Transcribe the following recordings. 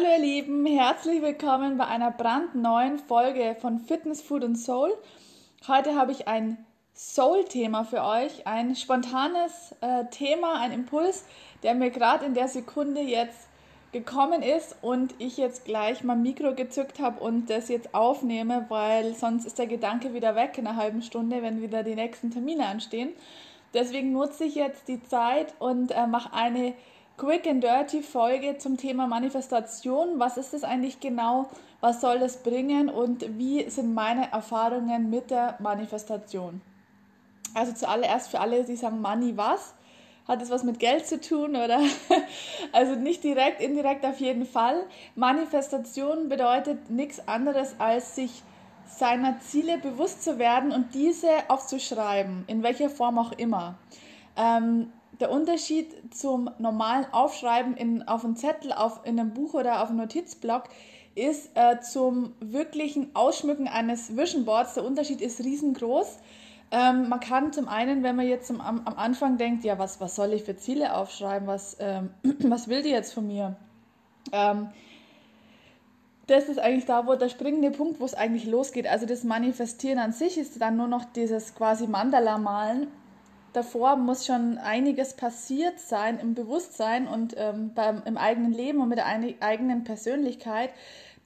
Hallo ihr Lieben, herzlich willkommen bei einer brandneuen Folge von Fitness, Food und Soul. Heute habe ich ein Soul-Thema für euch, ein spontanes äh, Thema, ein Impuls, der mir gerade in der Sekunde jetzt gekommen ist und ich jetzt gleich mein Mikro gezückt habe und das jetzt aufnehme, weil sonst ist der Gedanke wieder weg in einer halben Stunde, wenn wieder die nächsten Termine anstehen. Deswegen nutze ich jetzt die Zeit und äh, mache eine Quick and Dirty Folge zum Thema Manifestation. Was ist das eigentlich genau? Was soll das bringen? Und wie sind meine Erfahrungen mit der Manifestation? Also zuallererst für alle, die sagen, Money was? Hat es was mit Geld zu tun oder? Also nicht direkt, indirekt auf jeden Fall. Manifestation bedeutet nichts anderes als sich seiner Ziele bewusst zu werden und diese aufzuschreiben, in welcher Form auch immer. Ähm, der Unterschied zum normalen Aufschreiben in, auf einem Zettel, auf, in einem Buch oder auf einem Notizblock ist äh, zum wirklichen Ausschmücken eines Vision Boards. Der Unterschied ist riesengroß. Ähm, man kann zum einen, wenn man jetzt am, am, Anfang denkt, ja, was, was soll ich für Ziele aufschreiben, was, ähm, was will die jetzt von mir? Ähm, das ist eigentlich da, wo der springende Punkt, wo es eigentlich losgeht. Also das Manifestieren an sich ist dann nur noch dieses quasi Mandala-Malen davor muss schon einiges passiert sein im Bewusstsein und ähm, beim, im eigenen Leben und mit der eigenen Persönlichkeit,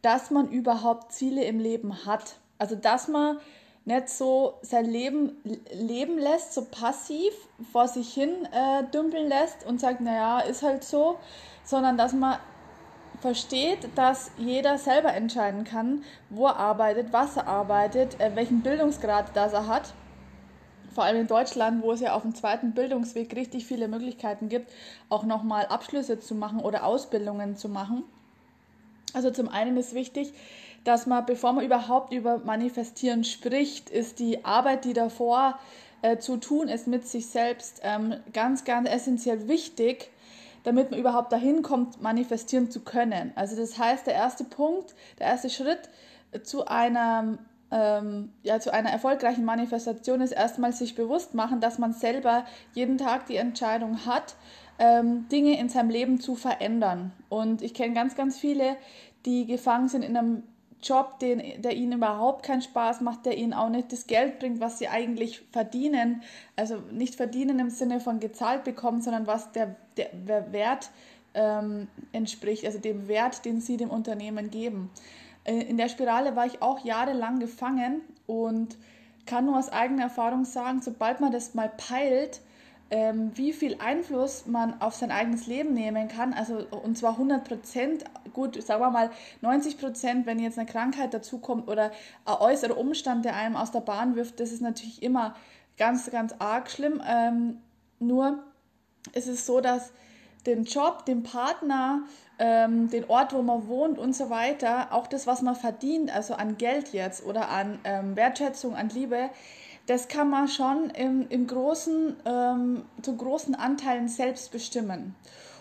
dass man überhaupt Ziele im Leben hat. Also dass man nicht so sein Leben leben lässt, so passiv vor sich hin äh, dümpeln lässt und sagt, naja, ist halt so, sondern dass man versteht, dass jeder selber entscheiden kann, wo er arbeitet, was er arbeitet, äh, welchen Bildungsgrad das er hat vor allem in Deutschland, wo es ja auf dem zweiten Bildungsweg richtig viele Möglichkeiten gibt, auch nochmal Abschlüsse zu machen oder Ausbildungen zu machen. Also zum einen ist wichtig, dass man, bevor man überhaupt über Manifestieren spricht, ist die Arbeit, die davor äh, zu tun ist mit sich selbst, ähm, ganz, ganz essentiell wichtig, damit man überhaupt dahin kommt, manifestieren zu können. Also das heißt, der erste Punkt, der erste Schritt zu einem ähm, ja, zu einer erfolgreichen Manifestation ist erstmal sich bewusst machen, dass man selber jeden Tag die Entscheidung hat, ähm, Dinge in seinem Leben zu verändern. Und ich kenne ganz, ganz viele, die gefangen sind in einem Job, den, der ihnen überhaupt keinen Spaß macht, der ihnen auch nicht das Geld bringt, was sie eigentlich verdienen. Also nicht verdienen im Sinne von gezahlt bekommen, sondern was der, der, der Wert ähm, entspricht, also dem Wert, den sie dem Unternehmen geben. Äh, in der Spirale war ich auch jahrelang gefangen und kann nur aus eigener Erfahrung sagen, sobald man das mal peilt, ähm, wie viel Einfluss man auf sein eigenes Leben nehmen kann, also und zwar 100 Prozent, gut, sagen wir mal 90 Prozent, wenn jetzt eine Krankheit dazukommt oder ein äußerer Umstand, der einem aus der Bahn wirft, das ist natürlich immer ganz, ganz arg schlimm. Ähm, nur ist es so, dass den Job, den Partner, ähm, den Ort, wo man wohnt und so weiter, auch das, was man verdient, also an Geld jetzt oder an ähm, Wertschätzung, an Liebe, das kann man schon im, im großen, ähm, zu großen Anteilen selbst bestimmen.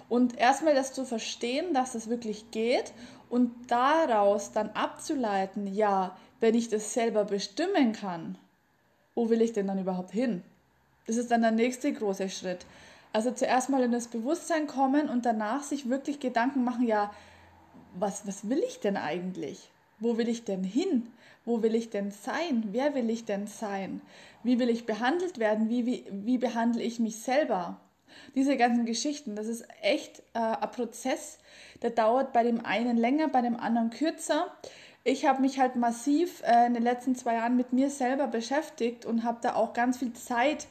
Und erstmal das zu verstehen, dass das wirklich geht und daraus dann abzuleiten, ja, wenn ich das selber bestimmen kann, wo will ich denn dann überhaupt hin? Das ist dann der nächste große Schritt. Also zuerst mal in das Bewusstsein kommen und danach sich wirklich Gedanken machen, ja, was, was will ich denn eigentlich? Wo will ich denn hin? Wo will ich denn sein? Wer will ich denn sein? Wie will ich behandelt werden? Wie, wie, wie behandle ich mich selber? Diese ganzen Geschichten, das ist echt äh, ein Prozess, der dauert bei dem einen länger, bei dem anderen kürzer. Ich habe mich halt massiv äh, in den letzten zwei Jahren mit mir selber beschäftigt und habe da auch ganz viel Zeit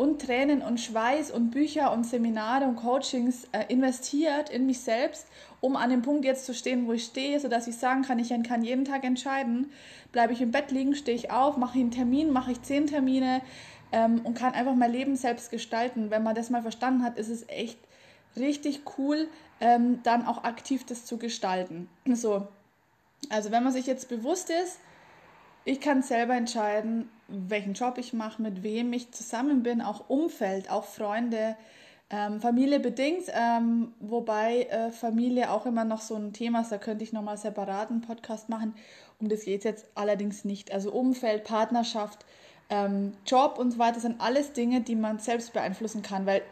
und Tränen und Schweiß und Bücher und Seminare und Coachings äh, investiert in mich selbst, um an dem Punkt jetzt zu stehen, wo ich stehe, sodass ich sagen kann, ich kann jeden Tag entscheiden, bleibe ich im Bett liegen, stehe ich auf, mache ich einen Termin, mache ich zehn Termine ähm, und kann einfach mein Leben selbst gestalten. Wenn man das mal verstanden hat, ist es echt richtig cool, ähm, dann auch aktiv das zu gestalten. So, also wenn man sich jetzt bewusst ist, ich kann selber entscheiden, welchen Job ich mache, mit wem ich zusammen bin, auch Umfeld, auch Freunde, ähm, Familie bedingt, ähm, wobei äh, Familie auch immer noch so ein Thema ist, da könnte ich nochmal separaten Podcast machen. Um das geht es jetzt allerdings nicht. Also Umfeld, Partnerschaft, ähm, Job und so weiter sind alles Dinge, die man selbst beeinflussen kann, weil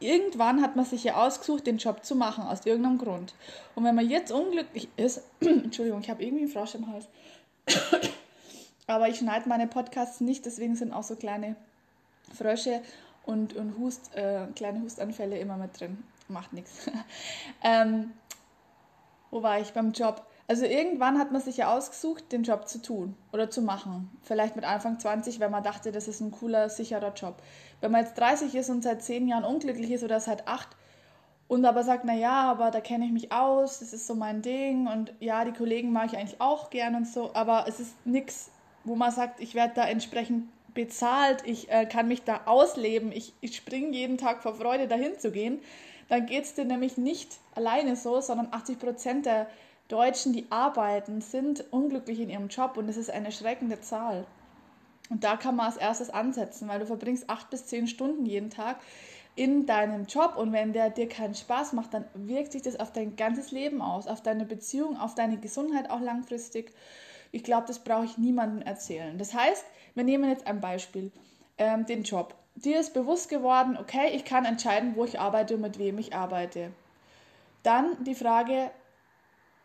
irgendwann hat man sich ja ausgesucht, den Job zu machen, aus irgendeinem Grund. Und wenn man jetzt unglücklich ist, Entschuldigung, ich habe irgendwie einen Frosch im Hals, aber ich schneide meine Podcasts nicht, deswegen sind auch so kleine Frösche und, und Hust, äh, kleine Hustanfälle immer mit drin. Macht nichts. ähm, wo war ich beim Job? Also irgendwann hat man sich ja ausgesucht, den Job zu tun oder zu machen. Vielleicht mit Anfang 20, wenn man dachte, das ist ein cooler, sicherer Job. Wenn man jetzt 30 ist und seit 10 Jahren unglücklich ist oder seit 8 und aber sagt, na ja, aber da kenne ich mich aus, das ist so mein Ding und ja, die Kollegen mag ich eigentlich auch gern und so, aber es ist nichts, wo man sagt, ich werde da entsprechend bezahlt, ich äh, kann mich da ausleben, ich, ich springe jeden Tag vor Freude dahin zu gehen, dann geht es dir nämlich nicht alleine so, sondern 80 Prozent der Deutschen, die arbeiten, sind unglücklich in ihrem Job und das ist eine schreckende Zahl. Und da kann man als erstes ansetzen, weil du verbringst acht bis zehn Stunden jeden Tag in deinem Job und wenn der dir keinen Spaß macht, dann wirkt sich das auf dein ganzes Leben aus, auf deine Beziehung, auf deine Gesundheit auch langfristig. Ich glaube, das brauche ich niemandem erzählen. Das heißt, wir nehmen jetzt ein Beispiel, ähm, den Job. Dir ist bewusst geworden, okay, ich kann entscheiden, wo ich arbeite und mit wem ich arbeite. Dann die Frage,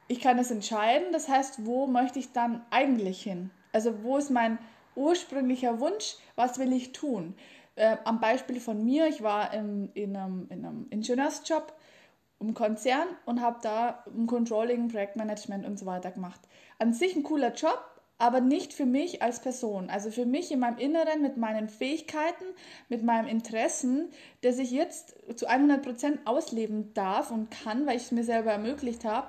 ich kann es entscheiden, das heißt, wo möchte ich dann eigentlich hin? Also wo ist mein ursprünglicher Wunsch, was will ich tun? Äh, am Beispiel von mir, ich war im, in, einem, in einem Ingenieursjob im Konzern und habe da ein Controlling, Projektmanagement und so weiter gemacht. An sich ein cooler Job, aber nicht für mich als Person. Also für mich in meinem Inneren mit meinen Fähigkeiten, mit meinen Interessen, dass ich jetzt zu 100% ausleben darf und kann, weil ich es mir selber ermöglicht habe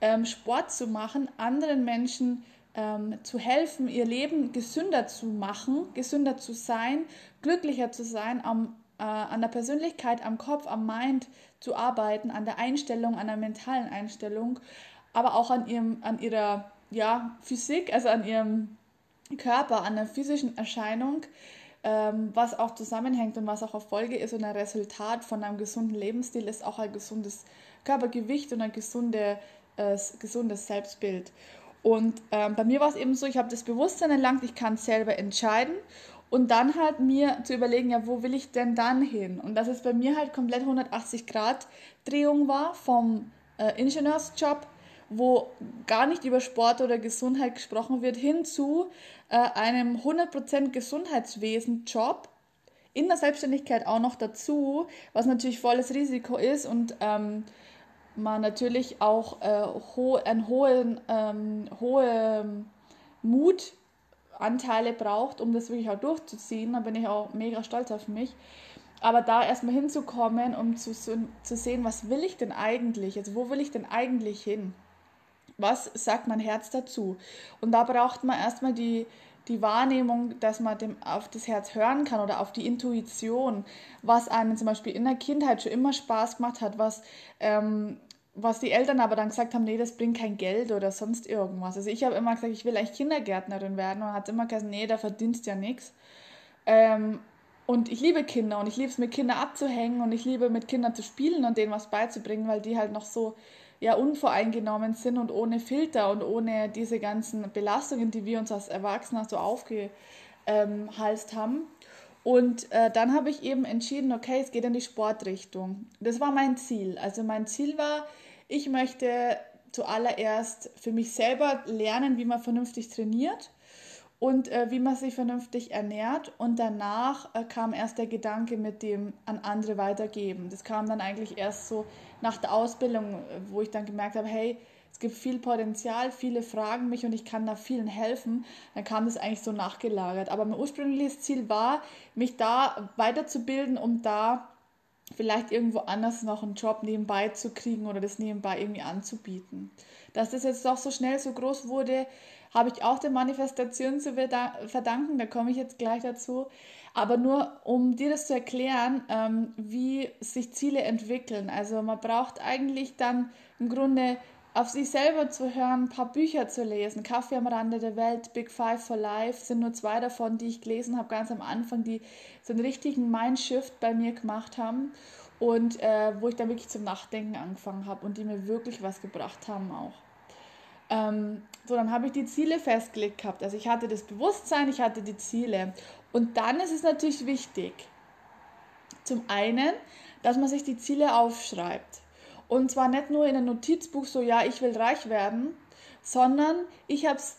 ähm, Sport zu machen, anderen Menschen ähm, zu helfen, ihr Leben gesünder zu machen, gesünder zu sein, glücklicher zu sein, am, äh, an der Persönlichkeit, am Kopf, am Mind zu arbeiten, an der Einstellung, an der mentalen Einstellung, aber auch an, ihrem, an ihrer ja, Physik, also an ihrem Körper, an der physischen Erscheinung, ähm, was auch zusammenhängt und was auch Erfolge ist und ein Resultat von einem gesunden Lebensstil ist auch ein gesundes Körpergewicht und eine gesunde äh, gesundes Selbstbild. Und ähm, bei mir war es eben so, ich habe das Bewusstsein erlangt, ich kann selber entscheiden und dann halt mir zu überlegen, ja, wo will ich denn dann hin? Und dass es bei mir halt komplett 180 Grad Drehung war vom äh, Ingenieursjob, wo gar nicht über Sport oder Gesundheit gesprochen wird, hin zu äh, einem 100% Gesundheitswesen-Job, in der Selbstständigkeit auch noch dazu, was natürlich volles Risiko ist und ähm, man natürlich auch äh, ho einen hohen, ähm, hohe Mutanteile braucht, um das wirklich auch durchzuziehen. Da bin ich auch mega stolz auf mich. Aber da erstmal hinzukommen, um zu, zu sehen, was will ich denn eigentlich? Also wo will ich denn eigentlich hin? Was sagt mein Herz dazu? Und da braucht man erstmal die, die Wahrnehmung, dass man dem auf das Herz hören kann oder auf die Intuition, was einem zum Beispiel in der Kindheit schon immer Spaß gemacht hat, was ähm, was die Eltern aber dann gesagt haben, nee, das bringt kein Geld oder sonst irgendwas. Also ich habe immer gesagt, ich will eigentlich Kindergärtnerin werden und hat immer gesagt, nee, da verdienst ja nichts. Ähm, und ich liebe Kinder und ich liebe es, mit Kindern abzuhängen und ich liebe mit Kindern zu spielen und denen was beizubringen, weil die halt noch so ja unvoreingenommen sind und ohne Filter und ohne diese ganzen Belastungen, die wir uns als Erwachsene so aufgehalst haben. Und äh, dann habe ich eben entschieden, okay, es geht in die Sportrichtung. Das war mein Ziel. Also mein Ziel war, ich möchte zuallererst für mich selber lernen, wie man vernünftig trainiert und äh, wie man sich vernünftig ernährt. Und danach äh, kam erst der Gedanke mit dem an andere weitergeben. Das kam dann eigentlich erst so nach der Ausbildung, äh, wo ich dann gemerkt habe, hey, es gibt viel Potenzial, viele fragen mich und ich kann da vielen helfen, dann kam das eigentlich so nachgelagert. Aber mein ursprüngliches Ziel war, mich da weiterzubilden, um da vielleicht irgendwo anders noch einen Job nebenbei zu kriegen oder das nebenbei irgendwie anzubieten. Dass das jetzt doch so schnell so groß wurde, habe ich auch der Manifestation zu verdanken, da komme ich jetzt gleich dazu. Aber nur um dir das zu erklären, ähm, wie sich Ziele entwickeln. Also man braucht eigentlich dann im Grunde auf sich selber zu hören, ein paar Bücher zu lesen. Kaffee am Rande der Welt, Big Five for Life sind nur zwei davon, die ich gelesen habe, ganz am Anfang, die so einen richtigen Mindshift bei mir gemacht haben und äh, wo ich dann wirklich zum Nachdenken angefangen habe und die mir wirklich was gebracht haben auch. Ähm, so, dann habe ich die Ziele festgelegt gehabt. Also ich hatte das Bewusstsein, ich hatte die Ziele. Und dann ist es natürlich wichtig, Zum einen, dass man sich die Ziele aufschreibt. Und zwar nicht nur in einem Notizbuch so, ja, ich will reich werden, sondern ich habe es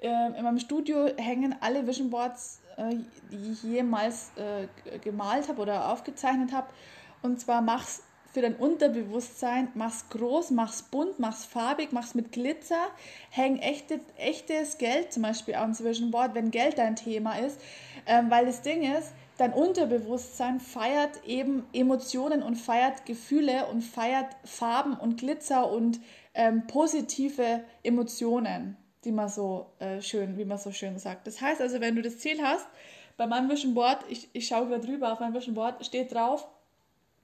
äh, in meinem Studio hängen alle Vision Boards, äh, die ich jemals äh, gemalt habe oder aufgezeichnet habe. Und zwar mach's für dein Unterbewusstsein, mach's groß, mach's bunt, mach's farbig, mach's mit Glitzer, häng echte, echtes Geld zum Beispiel ans Vision Board, wenn Geld dein Thema ist. Ähm, weil das Ding ist, dein Unterbewusstsein feiert eben Emotionen und feiert Gefühle und feiert Farben und Glitzer und ähm, positive Emotionen, die man so äh, schön, wie man so schön sagt. Das heißt also, wenn du das Ziel hast, bei meinem Vision Board, ich, ich schaue gerade drüber auf mein Vision Board, steht drauf,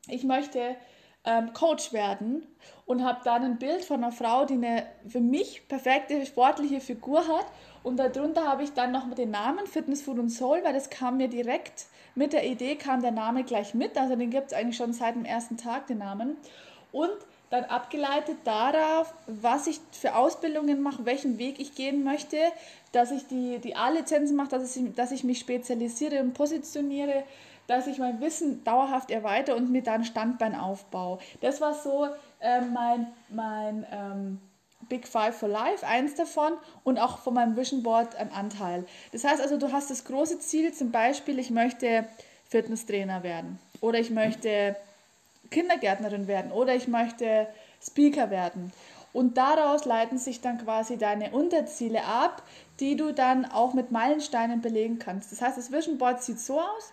ich möchte ähm, Coach werden und habe dann ein Bild von einer Frau, die eine für mich perfekte sportliche Figur hat. Und darunter habe ich dann noch den Namen Fitness, Food und Soul, weil das kam mir direkt mit der Idee, kam der Name gleich mit. Also den gibt es eigentlich schon seit dem ersten Tag, den Namen. Und dann abgeleitet darauf, was ich für Ausbildungen mache, welchen Weg ich gehen möchte, dass ich die, die A-Lizenzen mache, dass ich, dass ich mich spezialisiere und positioniere, dass ich mein Wissen dauerhaft erweitere und mir dann Standbein aufbaue. Das war so äh, mein, mein ähm, Big Five for Life, eins davon und auch von meinem Vision Board ein Anteil. Das heißt also, du hast das große Ziel, zum Beispiel, ich möchte Fitnesstrainer werden oder ich möchte Kindergärtnerin werden oder ich möchte Speaker werden. Und daraus leiten sich dann quasi deine Unterziele ab, die du dann auch mit Meilensteinen belegen kannst. Das heißt, das Vision Board sieht so aus.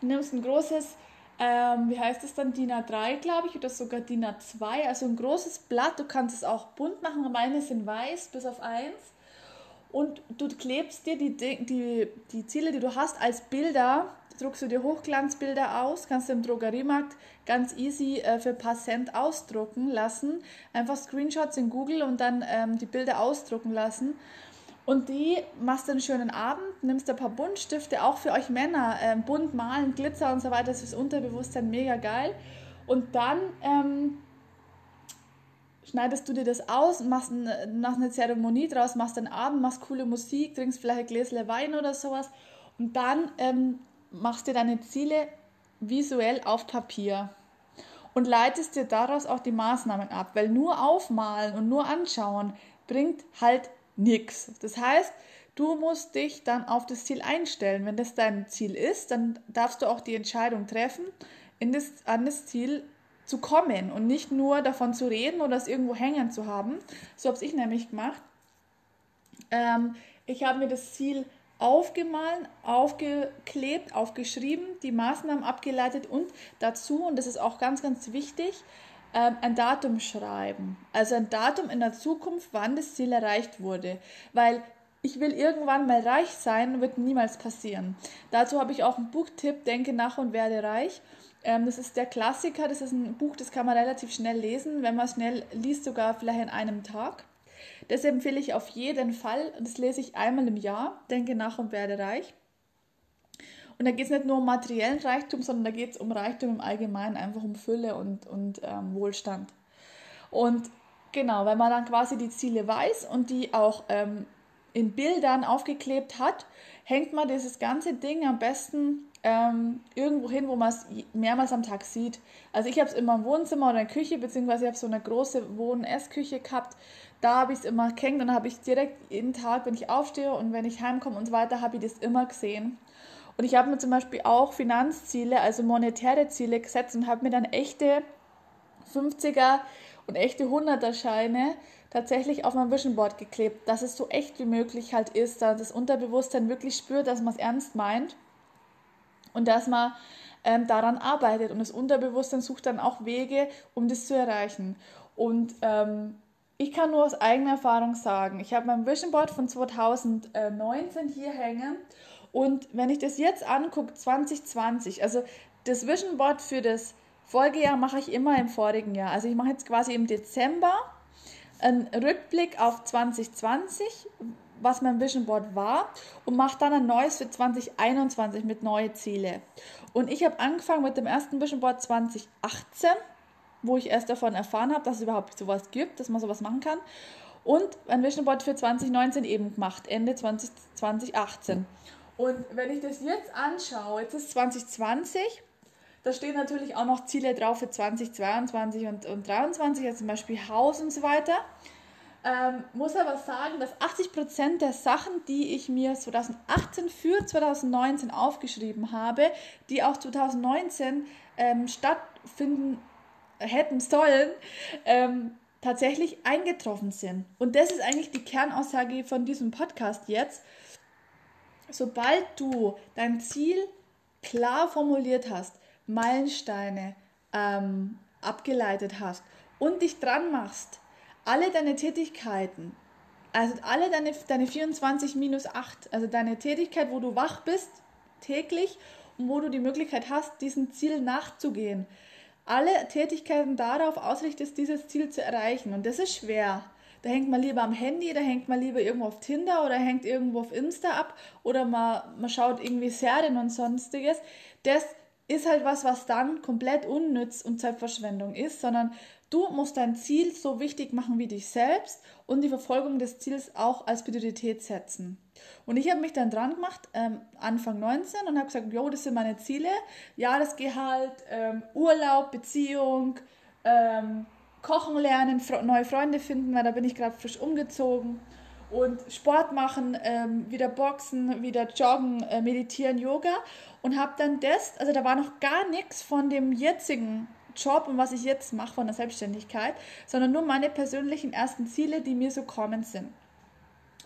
Du nimmst ein großes, ähm, wie heißt es dann, DIN A3, glaube ich, oder sogar DIN A2, also ein großes Blatt. Du kannst es auch bunt machen, meine sind weiß, bis auf eins. Und du klebst dir die, die, die Ziele, die du hast, als Bilder, druckst du dir Hochglanzbilder aus, kannst du im Drogeriemarkt ganz easy äh, für ein paar Cent ausdrucken lassen. Einfach Screenshots in Google und dann ähm, die Bilder ausdrucken lassen. Und die machst du einen schönen Abend, nimmst ein paar Buntstifte, auch für euch Männer, ähm, bunt malen, Glitzer und so weiter, das ist Unterbewusstsein mega geil. Und dann ähm, schneidest du dir das aus, machst ein, nach einer Zeremonie draus, machst einen Abend, machst coole Musik, trinkst vielleicht ein Gläschen Wein oder sowas. Und dann ähm, machst dir deine Ziele visuell auf Papier und leitest dir daraus auch die Maßnahmen ab, weil nur aufmalen und nur anschauen bringt halt nichts. Das heißt, du musst dich dann auf das Ziel einstellen. Wenn das dein Ziel ist, dann darfst du auch die Entscheidung treffen, in das, an das Ziel zu kommen und nicht nur davon zu reden oder es irgendwo hängen zu haben. So habe ich nämlich gemacht. Ähm, ich habe mir das Ziel aufgemahlen, aufgeklebt, aufgeschrieben, die Maßnahmen abgeleitet und dazu, und das ist auch ganz, ganz wichtig, ähm, ein Datum schreiben. Also ein Datum in der Zukunft, wann das Ziel erreicht wurde. Weil ich will irgendwann mal reich sein, wird niemals passieren. Dazu habe ich auch einen Buchtipp, Denke nach und werde reich. Ähm, das ist der Klassiker, das ist ein Buch, das kann man relativ schnell lesen, wenn man schnell liest, sogar vielleicht in einem Tag. Das empfehle ich auf jeden Fall. Das lese ich einmal im Jahr, Denke nach und werde reich. Und da geht es nicht nur um materiellen Reichtum, sondern da geht es um Reichtum im Allgemeinen, einfach um Fülle und, und ähm, Wohlstand. Und genau, wenn man dann quasi die Ziele weiß und die auch ähm, in Bildern aufgeklebt hat, hängt man dieses ganze Ding am besten ähm, irgendwo hin, wo man es mehrmals am Tag sieht. Also ich habe es immer im Wohnzimmer oder in der Küche, beziehungsweise ich habe so eine große Wohn-Essküche gehabt. Da habe ich es immer gehängt und habe ich direkt jeden Tag, wenn ich aufstehe und wenn ich heimkomme und so weiter, habe ich das immer gesehen. Und ich habe mir zum Beispiel auch Finanzziele, also monetäre Ziele gesetzt und habe mir dann echte 50er und echte 100er Scheine tatsächlich auf mein Vision Board geklebt, dass es so echt wie möglich halt ist, dass das Unterbewusstsein wirklich spürt, dass man es ernst meint und dass man ähm, daran arbeitet. Und das Unterbewusstsein sucht dann auch Wege, um das zu erreichen. Und ähm, ich kann nur aus eigener Erfahrung sagen, ich habe mein Vision Board von 2019 hier hängen und wenn ich das jetzt angucke, 2020, also das Vision Board für das Folgejahr mache ich immer im vorigen Jahr. Also ich mache jetzt quasi im Dezember einen Rückblick auf 2020, was mein Vision Board war und mache dann ein neues für 2021 mit neuen Ziele. Und ich habe angefangen mit dem ersten Vision Board 2018, wo ich erst davon erfahren habe, dass es überhaupt sowas gibt, dass man sowas machen kann. Und ein Vision Board für 2019 eben gemacht, Ende 20, 2018. Und wenn ich das jetzt anschaue, jetzt ist 2020, da stehen natürlich auch noch Ziele drauf für 2022 und, und 2023, also zum Beispiel Haus und so weiter. Ähm, muss aber sagen, dass 80% der Sachen, die ich mir 2018 für 2019 aufgeschrieben habe, die auch 2019 ähm, stattfinden hätten sollen, ähm, tatsächlich eingetroffen sind. Und das ist eigentlich die Kernaussage von diesem Podcast jetzt. Sobald du dein Ziel klar formuliert hast, Meilensteine ähm, abgeleitet hast und dich dran machst, alle deine Tätigkeiten, also alle deine, deine 24 minus 8, also deine Tätigkeit, wo du wach bist, täglich und wo du die Möglichkeit hast, diesem Ziel nachzugehen, alle Tätigkeiten darauf ausrichtest, dieses Ziel zu erreichen. Und das ist schwer. Da hängt man lieber am Handy, da hängt man lieber irgendwo auf Tinder oder hängt irgendwo auf Insta ab oder man, man schaut irgendwie Serien und sonstiges. Das ist halt was, was dann komplett unnütz und Zeitverschwendung ist, sondern du musst dein Ziel so wichtig machen wie dich selbst und die Verfolgung des Ziels auch als Priorität setzen. Und ich habe mich dann dran gemacht, ähm, Anfang 19, und habe gesagt, jo, das sind meine Ziele, Jahresgehalt, ähm, Urlaub, Beziehung, ähm, Kochen lernen, neue Freunde finden, weil da bin ich gerade frisch umgezogen und Sport machen, ähm, wieder Boxen, wieder Joggen, äh, Meditieren, Yoga und habe dann das, also da war noch gar nichts von dem jetzigen Job und was ich jetzt mache von der Selbstständigkeit, sondern nur meine persönlichen ersten Ziele, die mir so kommen sind.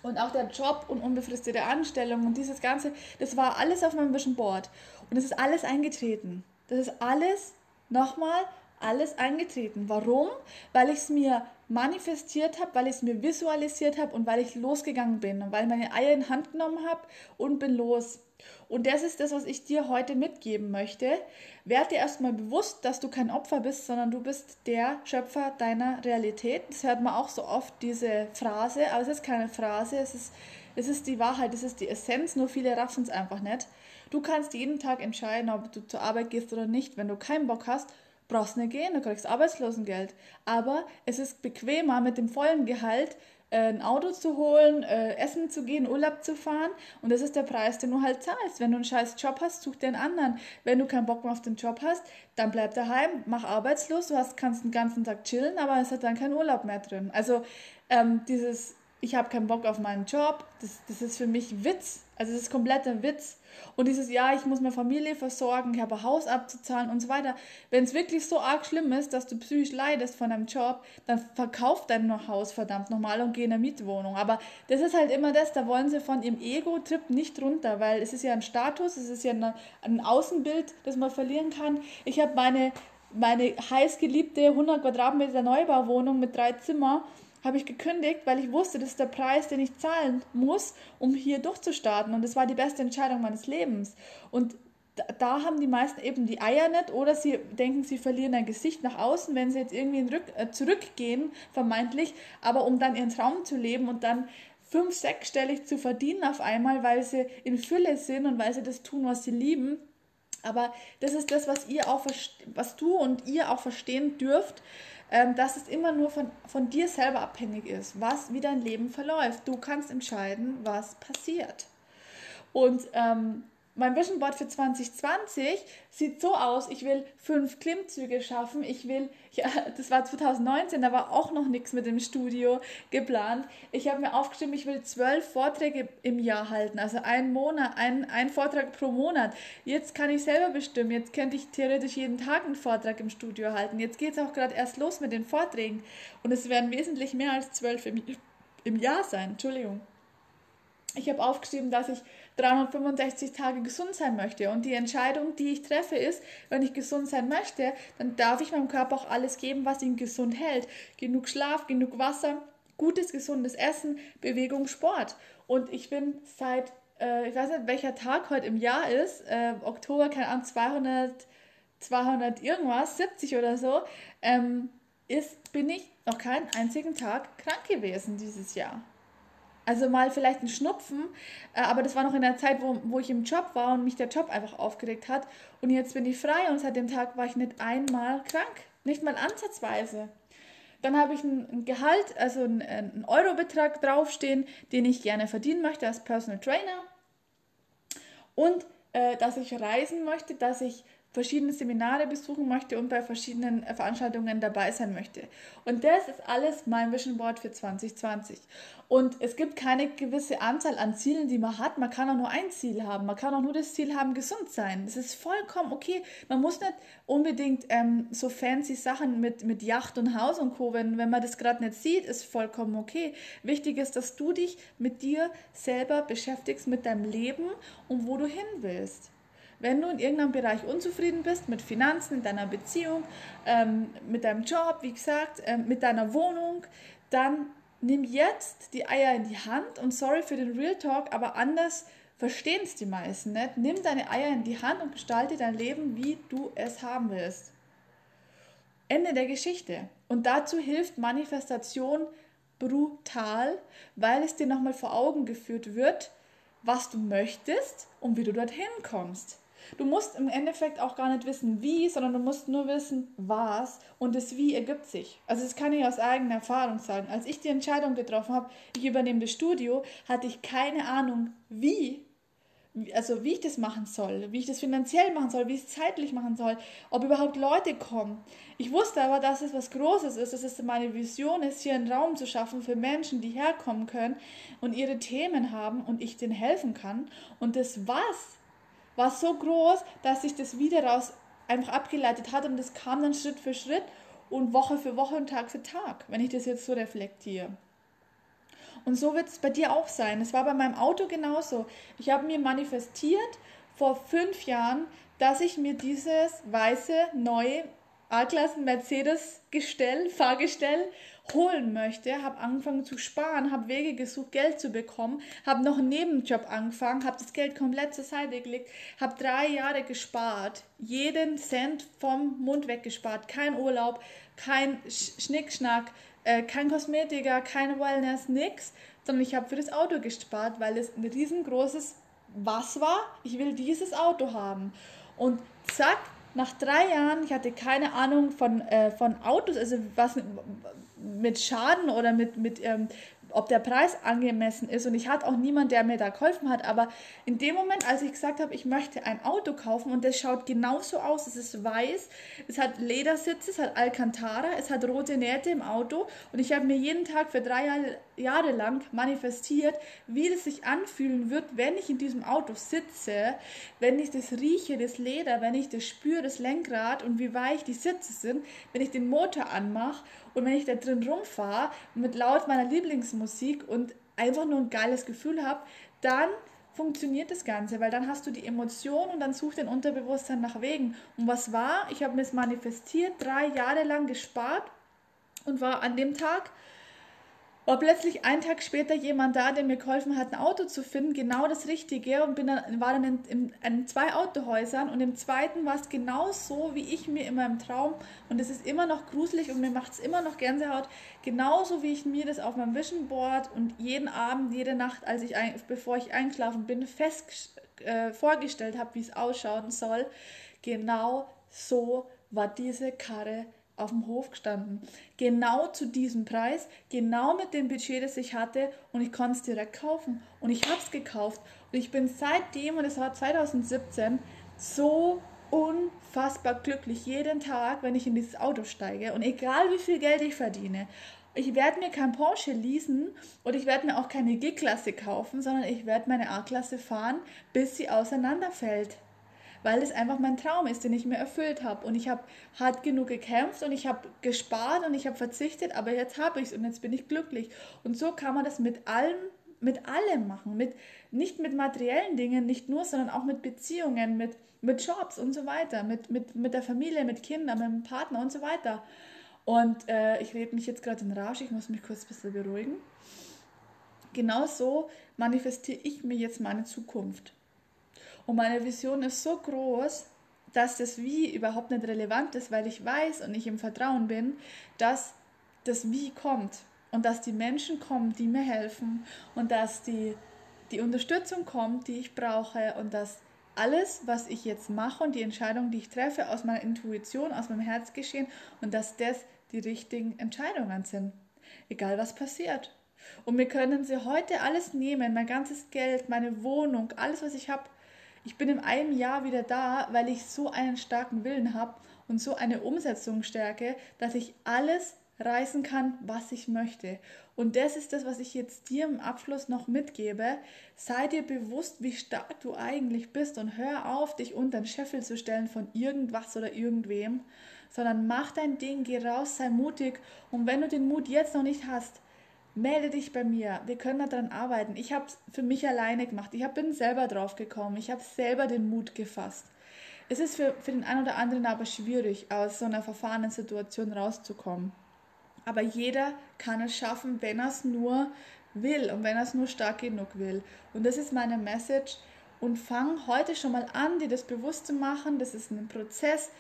Und auch der Job und unbefristete Anstellung und dieses Ganze, das war alles auf meinem Vision Board. Und es ist alles eingetreten. Das ist alles nochmal alles eingetreten. Warum? Weil ich es mir manifestiert habe, weil ich es mir visualisiert habe und weil ich losgegangen bin und weil meine Eier in Hand genommen habe und bin los. Und das ist das, was ich dir heute mitgeben möchte. Werd dir erstmal bewusst, dass du kein Opfer bist, sondern du bist der Schöpfer deiner Realität. Das hört man auch so oft, diese Phrase, aber es ist keine Phrase, es ist, es ist die Wahrheit, es ist die Essenz, nur viele raffen es einfach nicht. Du kannst jeden Tag entscheiden, ob du zur Arbeit gehst oder nicht. Wenn du keinen Bock hast, brauchst nicht gehen, du kriegst Arbeitslosengeld. Aber es ist bequemer, mit dem vollen Gehalt äh, ein Auto zu holen, äh, essen zu gehen, Urlaub zu fahren. Und das ist der Preis, den du halt zahlst. Wenn du einen scheiß Job hast, such dir einen anderen. Wenn du keinen Bock mehr auf den Job hast, dann bleib daheim, mach arbeitslos. Du hast, kannst den ganzen Tag chillen, aber es hat dann kein Urlaub mehr drin. Also ähm, dieses, ich habe keinen Bock auf meinen Job, das, das ist für mich Witz. Also es ist kompletter Witz. Und dieses Jahr, ich muss meine Familie versorgen, ich habe ein Haus abzuzahlen und so weiter. Wenn es wirklich so arg schlimm ist, dass du psychisch leidest von deinem Job, dann verkauf dein Haus verdammt nochmal und geh in eine Mietwohnung. Aber das ist halt immer das, da wollen sie von ihrem Ego-Trip nicht runter, weil es ist ja ein Status, es ist ja eine, ein Außenbild, das man verlieren kann. Ich habe meine, meine heißgeliebte 100 Quadratmeter Neubauwohnung mit drei Zimmern habe ich gekündigt, weil ich wusste, das ist der Preis, den ich zahlen muss, um hier durchzustarten. Und das war die beste Entscheidung meines Lebens. Und da, haben die meisten eben die Eier nicht oder sie denken, sie verlieren ein Gesicht nach außen, wenn sie jetzt irgendwie äh, zurückgehen, vermeintlich, aber um dann ihren Traum zu leben und dann fünf, sechsstellig zu verdienen auf einmal, weil sie in Fülle sind und weil sie das tun, was sie lieben. Aber das ist das, was ihr auch was du und ihr auch verstehen dürft, dass es immer nur von, von dir selber abhängig ist, was, wie dein Leben verläuft. Du kannst entscheiden, was passiert. Und ähm, mein Vision Board für 2020 sieht so aus, ich will fünf Klimmzüge schaffen. Ich will, ja, das war 2019, da war auch noch nichts mit dem Studio geplant. Ich habe mir aufgeschrieben, ich will zwölf Vorträge im Jahr halten, also einen Monat, ein, ein Vortrag pro Monat. Jetzt kann ich selber bestimmen, jetzt könnte ich theoretisch jeden Tag einen Vortrag im Studio halten. Jetzt geht es auch gerade erst los mit den Vorträgen und es werden wesentlich mehr als zwölf im, im Jahr sein. Entschuldigung. Ich habe aufgeschrieben, dass ich 365 Tage gesund sein möchte. Und die Entscheidung, die ich treffe, ist, wenn ich gesund sein möchte, dann darf ich meinem Körper auch alles geben, was ihn gesund hält. Genug Schlaf, genug Wasser, gutes, gesundes Essen, Bewegung, Sport. Und ich bin seit, äh, ich weiß nicht, welcher Tag heute im Jahr ist, äh, Oktober, keine Ahnung, 200, 200 irgendwas, 70 oder so, ähm, ist, bin ich noch keinen einzigen Tag krank gewesen dieses Jahr. Also mal vielleicht ein Schnupfen, äh, aber das war noch in der Zeit, wo, wo ich im Job war und mich der Job einfach aufgeregt hat. Und jetzt bin ich frei und seit dem Tag war ich nicht einmal krank. Nicht mal ansatzweise. Dann habe ich ein Gehalt, also einen Eurobetrag draufstehen, den ich gerne verdienen möchte als Personal Trainer. Und äh, dass ich reisen möchte, dass ich verschiedene Seminare besuchen möchte und bei verschiedenen äh, Veranstaltungen dabei sein möchte. Und das ist alles mein Vision Board für 2020. Und es gibt keine gewisse Anzahl an Zielen, die man hat. Man kann auch nur ein Ziel haben. Man kann auch nur das Ziel haben, gesund sein. Das ist vollkommen okay. Man muss nicht unbedingt ähm, so fancy Sachen mit, mit Yacht und Haus und Co. Wenn, wenn man das gerade nicht sieht, ist vollkommen okay. Wichtig ist, dass du dich mit dir selber beschäftigst, mit deinem Leben und wo du hin willst. Wenn du in irgendeinem Bereich unzufrieden bist, mit Finanzen, in deiner Beziehung, ähm, mit deinem Job, wie gesagt, ähm, mit deiner Wohnung, dann nimm jetzt die Eier in die Hand und sorry für den Real Talk, aber anders verstehen es die meisten nicht. Nimm deine Eier in die Hand und gestalte dein Leben, wie du es haben willst. Ende der Geschichte. Und dazu hilft Manifestation brutal, weil es dir nochmal vor Augen geführt wird, was du möchtest und wie du dorthin kommst. Du musst im Endeffekt auch gar nicht wissen, wie, sondern du musst nur wissen, was und das Wie ergibt sich. Also das kann ich aus eigener Erfahrung sagen. Als ich die Entscheidung getroffen habe, ich übernehme das Studio, hatte ich keine Ahnung, wie, also wie ich das machen soll, wie ich das finanziell machen soll, wie ich es zeitlich machen soll, ob überhaupt Leute kommen. Ich wusste aber, dass es was Großes ist, dass es meine Vision ist, hier einen Raum zu schaffen für Menschen, die herkommen können und ihre Themen haben und ich denen helfen kann. Und das was war so groß, dass sich das wieder raus einfach abgeleitet hat und das kam dann Schritt für Schritt und Woche für Woche und Tag für Tag, wenn ich das jetzt so reflektiere. Und so wird es bei dir auch sein. Es war bei meinem Auto genauso. Ich habe mir manifestiert vor fünf Jahren, dass ich mir dieses weiße, neue A-Klassen Mercedes-Gestell, Fahrgestell holen möchte, habe angefangen zu sparen, habe Wege gesucht, Geld zu bekommen, habe noch einen Nebenjob angefangen, habe das Geld komplett zur Seite gelegt, habe drei Jahre gespart, jeden Cent vom Mund weggespart, kein Urlaub, kein Schnickschnack, äh, kein Kosmetiker, kein Wellness, nix, sondern ich habe für das Auto gespart, weil es ein riesengroßes Was war, ich will dieses Auto haben. Und zack, nach drei Jahren, ich hatte keine Ahnung von, äh, von Autos, also was, mit Schaden oder mit, mit ähm, ob der Preis angemessen ist. Und ich hatte auch niemanden, der mir da geholfen hat. Aber in dem Moment, als ich gesagt habe, ich möchte ein Auto kaufen und das schaut genauso aus, es ist weiß, es hat Ledersitze, es hat Alcantara, es hat rote Nähte im Auto und ich habe mir jeden Tag für drei Jahre, Jahre lang manifestiert, wie das sich anfühlen wird, wenn ich in diesem Auto sitze, wenn ich das rieche, das Leder, wenn ich das spüre, das Lenkrad und wie weich die Sitze sind, wenn ich den Motor anmache und wenn ich da drin rumfahre mit laut meiner Lieblingsmusik und einfach nur ein geiles Gefühl habe, dann funktioniert das Ganze, weil dann hast du die Emotion und dann sucht dein Unterbewusstsein nach Wegen. Und was war? Ich habe mir es manifestiert, drei Jahre lang gespart und war an dem Tag war plötzlich einen Tag später jemand da, der mir geholfen hat, ein Auto zu finden, genau das Richtige. Und bin dann, war dann in, in, in zwei Autohäusern. Und im zweiten war es genau so, wie ich mir in meinem Traum und es ist immer noch gruselig und mir macht es immer noch Gänsehaut, genauso wie ich mir das auf meinem Vision Board und jeden Abend, jede Nacht, als ich ein, bevor ich einschlafen bin, fest äh, vorgestellt habe, wie es ausschauen soll, genau so war diese Karre auf dem Hof gestanden. Genau zu diesem Preis, genau mit dem Budget, das ich hatte und ich konnte es direkt kaufen. Und ich habe es gekauft. Und ich bin seitdem, und es war 2017, so unfassbar glücklich jeden Tag, wenn ich in dieses Auto steige. Und egal wie viel Geld ich verdiene, ich werde mir kein Porsche leasen und ich werde mir auch keine G-Klasse kaufen, sondern ich werde meine A-Klasse fahren, bis sie auseinanderfällt weil es einfach mein Traum ist, den ich mir erfüllt habe. Und ich habe hart genug gekämpft und ich habe gespart und ich habe verzichtet, aber jetzt habe ich es und jetzt bin ich glücklich. Und so kann man das mit allem mit allem machen, mit nicht mit materiellen Dingen, nicht nur, sondern auch mit Beziehungen, mit, mit Jobs und so weiter, mit, mit, mit der Familie, mit Kindern, mit dem Partner und so weiter. Und äh, ich rede mich jetzt gerade in Rausch, ich muss mich kurz ein bisschen beruhigen. Genau so manifestiere ich mir jetzt meine Zukunft. Und meine Vision ist so groß, dass das Wie überhaupt nicht relevant ist, weil ich weiß und ich im Vertrauen bin, dass das Wie kommt und dass die Menschen kommen, die mir helfen und dass die, die Unterstützung kommt, die ich brauche und dass alles, was ich jetzt mache und die Entscheidungen, die ich treffe, aus meiner Intuition, aus meinem Herz geschehen und dass das die richtigen Entscheidungen sind, egal was passiert. Und wir können sie heute alles nehmen, mein ganzes Geld, meine Wohnung, alles, was ich habe, Ich bin in einem Jahr wieder da, weil ich so einen starken Willen habe und so eine Umsetzungsstärke, dass ich alles reißen kann, was ich möchte. Und das ist das, was ich jetzt dir im Abschluss noch mitgebe. Sei dir bewusst, wie stark du eigentlich bist und hör auf, dich unter den Scheffel zu stellen von irgendwas oder irgendwem, sondern mach dein Ding, geh raus, sei mutig. Und wenn du den Mut jetzt noch nicht hast, melde dich bei mir. Wir können daran arbeiten. Ich habe es für mich alleine gemacht. Ich hab, bin selber drauf gekommen. Ich habe selber den Mut gefasst. Es ist für, für den einen oder anderen aber schwierig, aus so einer verfahrenen Situation rauszukommen. Aber jeder kann es schaffen, wenn er es nur will und wenn er es nur stark genug will. Und das ist meine Message. Und fang heute schon mal an, dir das bewusst zu machen. Das ist ein Prozess.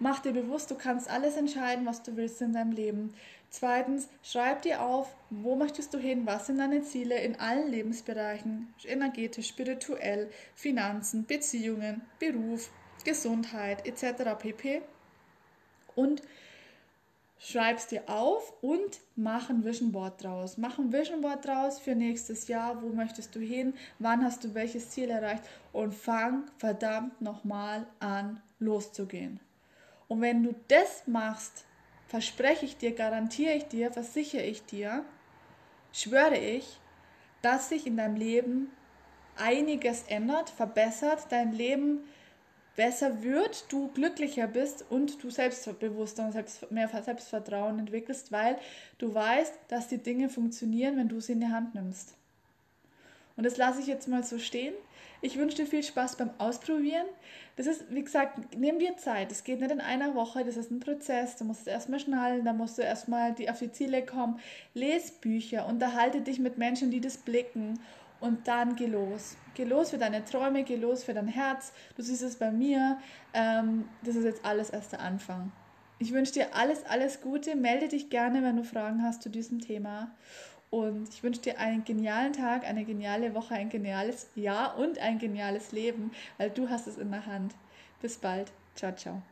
Mach dir bewusst, du kannst alles entscheiden, was du willst in deinem Leben. Zweitens, schreib dir auf, wo möchtest du hin, was sind deine Ziele in allen Lebensbereichen, energetisch, spirituell, Finanzen, Beziehungen, Beruf, Gesundheit etc. pp. Und schreib es dir auf und mach ein Vision Board draus. Mach ein Vision Board draus für nächstes Jahr. Wo möchtest du hin? Wann hast du welches Ziel erreicht? Und fang verdammt nochmal an, loszugehen. Und wenn du das machst, verspreche ich dir, garantiere ich dir, versichere ich dir, schwöre ich, dass sich in deinem Leben einiges ändert, verbessert, dein Leben besser wird, du glücklicher bist und du selbstbewusster und selbst, mehr Selbstvertrauen entwickelst, weil du weißt, dass die Dinge funktionieren, wenn du sie in die Hand nimmst. Und das lasse ich jetzt mal so stehen. Ich wünsche dir viel Spaß beim Ausprobieren. Das ist, wie gesagt, nimm dir Zeit. Es geht nicht in einer Woche, das ist ein Prozess. Du musst es erstmal schnallen, da musst du erstmal auf die Ziele kommen. Lies Bücher, unterhalte dich mit Menschen, die das blicken und dann geh los. Geh los für deine Träume, geh los für dein Herz. Du siehst es bei mir. Ähm, das ist jetzt alles erst der Anfang. Ich wünsche dir alles, alles Gute. Melde dich gerne, wenn du Fragen hast zu diesem Thema. Und ich wünsche dir einen genialen Tag, eine geniale Woche, ein geniales Jahr und ein geniales Leben, weil du hast es in der Hand. Bis bald. Ciao, ciao.